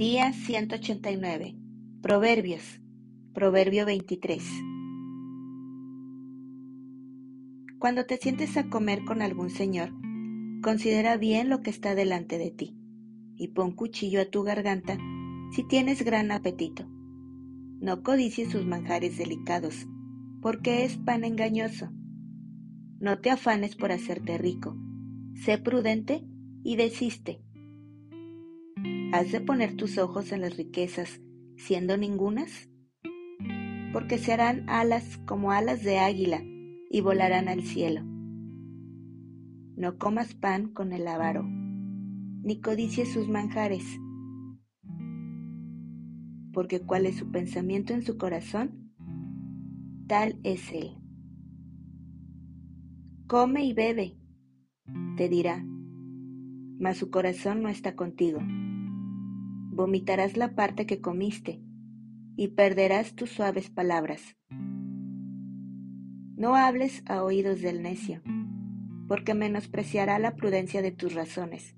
Día 189. Proverbios. Proverbio 23. Cuando te sientes a comer con algún señor, considera bien lo que está delante de ti y pon cuchillo a tu garganta si tienes gran apetito. No codicies sus manjares delicados, porque es pan engañoso. No te afanes por hacerte rico. Sé prudente y desiste ¿Has de poner tus ojos en las riquezas, siendo ningunas? Porque se harán alas como alas de águila y volarán al cielo. No comas pan con el avaro, ni codicies sus manjares, porque cuál es su pensamiento en su corazón, tal es él. Come y bebe, te dirá, mas su corazón no está contigo vomitarás la parte que comiste y perderás tus suaves palabras. No hables a oídos del necio, porque menospreciará la prudencia de tus razones.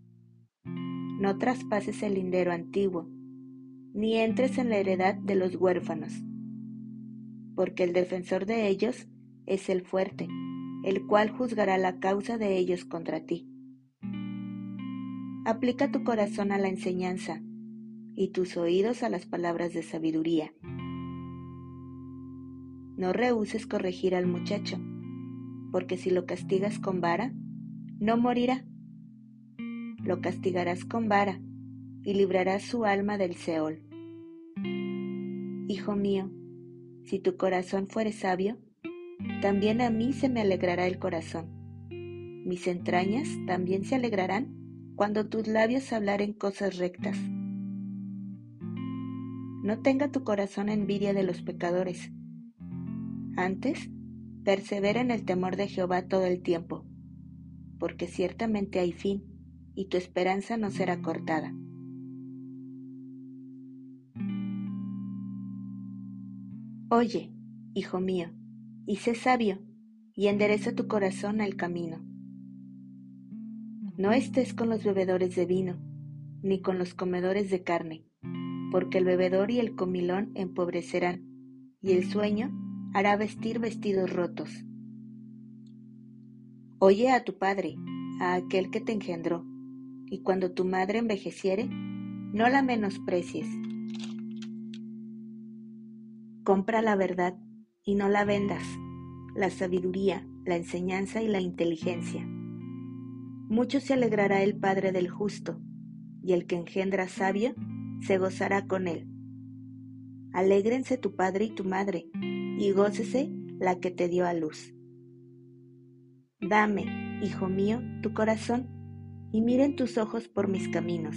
No traspases el lindero antiguo, ni entres en la heredad de los huérfanos, porque el defensor de ellos es el fuerte, el cual juzgará la causa de ellos contra ti. Aplica tu corazón a la enseñanza y tus oídos a las palabras de sabiduría. No rehuses corregir al muchacho, porque si lo castigas con vara, no morirá. Lo castigarás con vara y librarás su alma del Seol. Hijo mío, si tu corazón fuere sabio, también a mí se me alegrará el corazón. Mis entrañas también se alegrarán cuando tus labios hablaren cosas rectas. No tenga tu corazón envidia de los pecadores. Antes, persevera en el temor de Jehová todo el tiempo, porque ciertamente hay fin, y tu esperanza no será cortada. Oye, hijo mío, y sé sabio, y endereza tu corazón al camino. No estés con los bebedores de vino, ni con los comedores de carne porque el bebedor y el comilón empobrecerán, y el sueño hará vestir vestidos rotos. Oye a tu padre, a aquel que te engendró, y cuando tu madre envejeciere, no la menosprecies. Compra la verdad y no la vendas, la sabiduría, la enseñanza y la inteligencia. Mucho se alegrará el Padre del justo, y el que engendra sabio se gozará con él. Alégrense tu padre y tu madre, y gócese la que te dio a luz. Dame, hijo mío, tu corazón, y miren tus ojos por mis caminos,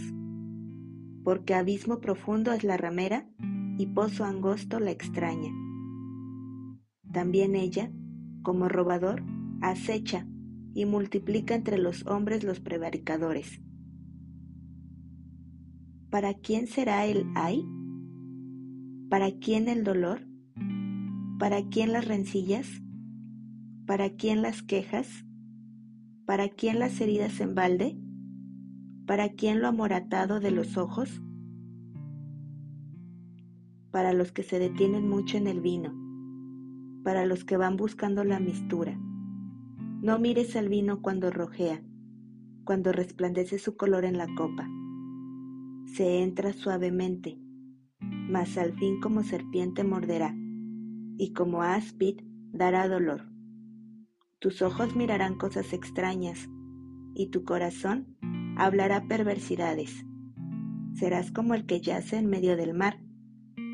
porque abismo profundo es la ramera, y pozo angosto la extraña. También ella, como robador, acecha y multiplica entre los hombres los prevaricadores. ¿Para quién será el ay? ¿Para quién el dolor? ¿Para quién las rencillas? ¿Para quién las quejas? ¿Para quién las heridas en balde? ¿Para quién lo amoratado de los ojos? Para los que se detienen mucho en el vino, para los que van buscando la mistura. No mires al vino cuando rojea, cuando resplandece su color en la copa se entra suavemente, mas al fin como serpiente morderá, y como áspid dará dolor. Tus ojos mirarán cosas extrañas, y tu corazón hablará perversidades. Serás como el que yace en medio del mar,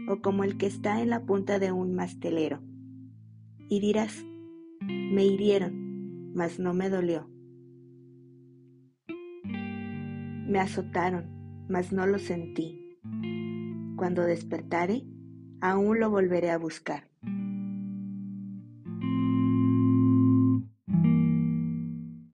o como el que está en la punta de un mastelero. Y dirás, me hirieron, mas no me dolió. Me azotaron, mas no lo sentí. Cuando despertare, aún lo volveré a buscar.